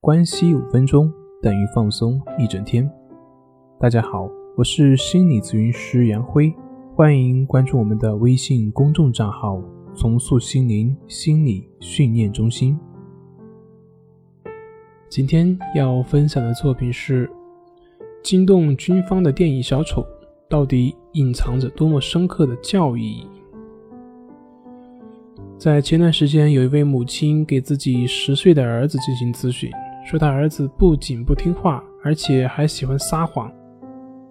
关系五分钟等于放松一整天。大家好，我是心理咨询师杨辉，欢迎关注我们的微信公众账号“重塑心灵心理训练中心”。今天要分享的作品是惊动军方的电影《小丑》，到底隐藏着多么深刻的教义？在前段时间，有一位母亲给自己十岁的儿子进行咨询，说他儿子不仅不听话，而且还喜欢撒谎。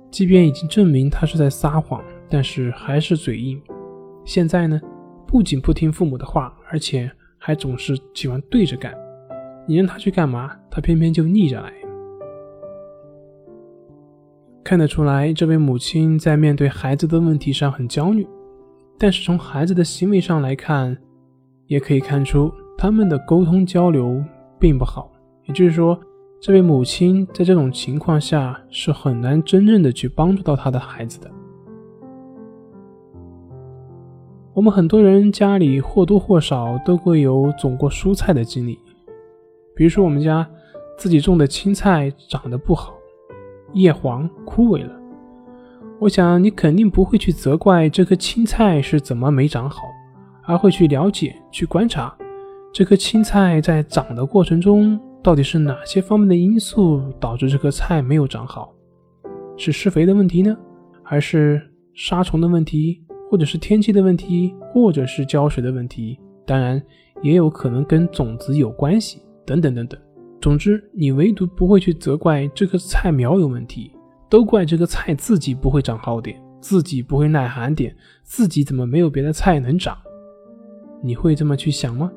即便已经证明他是在撒谎，但是还是嘴硬。现在呢，不仅不听父母的话，而且还总是喜欢对着干。你让他去干嘛，他偏偏就逆着来。看得出来，这位母亲在面对孩子的问题上很焦虑，但是从孩子的行为上来看，也可以看出他们的沟通交流并不好，也就是说，这位母亲在这种情况下是很难真正的去帮助到她的孩子的。我们很多人家里或多或少都会有种过蔬菜的经历，比如说我们家自己种的青菜长得不好，叶黄枯萎了，我想你肯定不会去责怪这颗青菜是怎么没长好。而会去了解、去观察这棵青菜在长的过程中，到底是哪些方面的因素导致这棵菜没有长好？是施肥的问题呢，还是杀虫的问题，或者是天气的问题，或者是浇水的问题？当然，也有可能跟种子有关系，等等等等。总之，你唯独不会去责怪这棵菜苗有问题，都怪这个菜自己不会长好点，自己不会耐寒点，自己怎么没有别的菜能长？你会这么去想吗？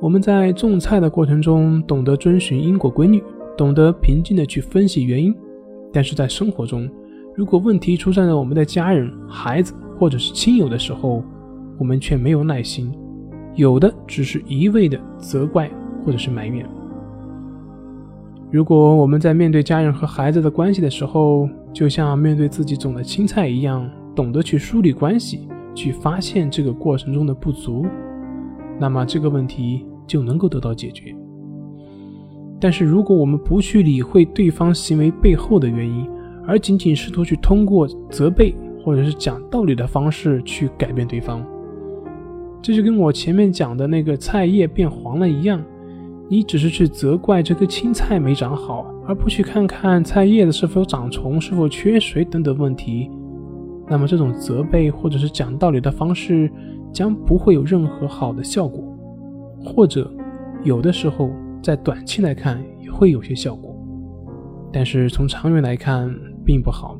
我们在种菜的过程中，懂得遵循因果规律，懂得平静的去分析原因。但是在生活中，如果问题出现在我们的家人、孩子或者是亲友的时候，我们却没有耐心，有的只是一味的责怪或者是埋怨。如果我们在面对家人和孩子的关系的时候，就像面对自己种的青菜一样。懂得去梳理关系，去发现这个过程中的不足，那么这个问题就能够得到解决。但是如果我们不去理会对方行为背后的原因，而仅仅试图去通过责备或者是讲道理的方式去改变对方，这就跟我前面讲的那个菜叶变黄了一样，你只是去责怪这颗青菜没长好，而不去看看菜叶子是否长虫、是否缺水等等问题。那么这种责备或者是讲道理的方式，将不会有任何好的效果，或者有的时候在短期来看也会有些效果，但是从长远来看并不好。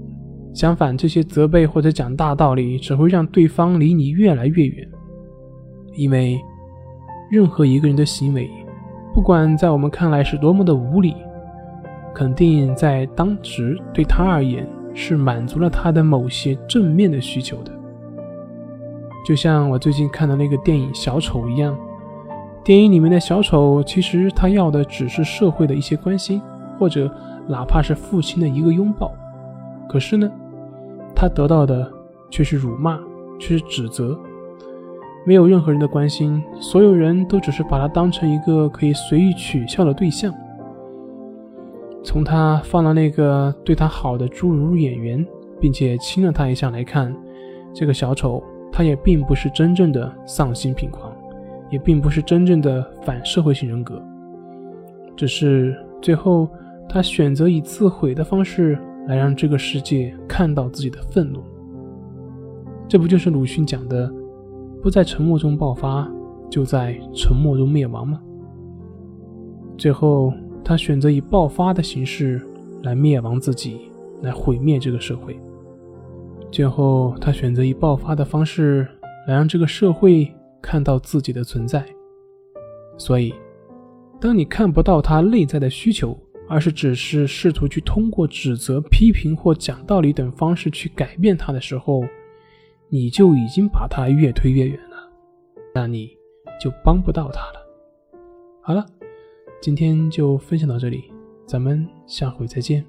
相反，这些责备或者讲大道理只会让对方离你越来越远，因为任何一个人的行为，不管在我们看来是多么的无理，肯定在当时对他而言。是满足了他的某些正面的需求的，就像我最近看的那个电影《小丑》一样。电影里面的小丑其实他要的只是社会的一些关心，或者哪怕是父亲的一个拥抱。可是呢，他得到的却是辱骂，却是指责，没有任何人的关心，所有人都只是把他当成一个可以随意取笑的对象。从他放了那个对他好的侏儒演员，并且亲了他一下来看，这个小丑他也并不是真正的丧心病狂，也并不是真正的反社会性人格，只是最后他选择以自毁的方式来让这个世界看到自己的愤怒。这不就是鲁迅讲的“不在沉默中爆发，就在沉默中灭亡”吗？最后。他选择以爆发的形式来灭亡自己，来毁灭这个社会。最后，他选择以爆发的方式来让这个社会看到自己的存在。所以，当你看不到他内在的需求，而是只是试图去通过指责、批评或讲道理等方式去改变他的时候，你就已经把他越推越远了，那你就帮不到他了。好了。今天就分享到这里，咱们下回再见。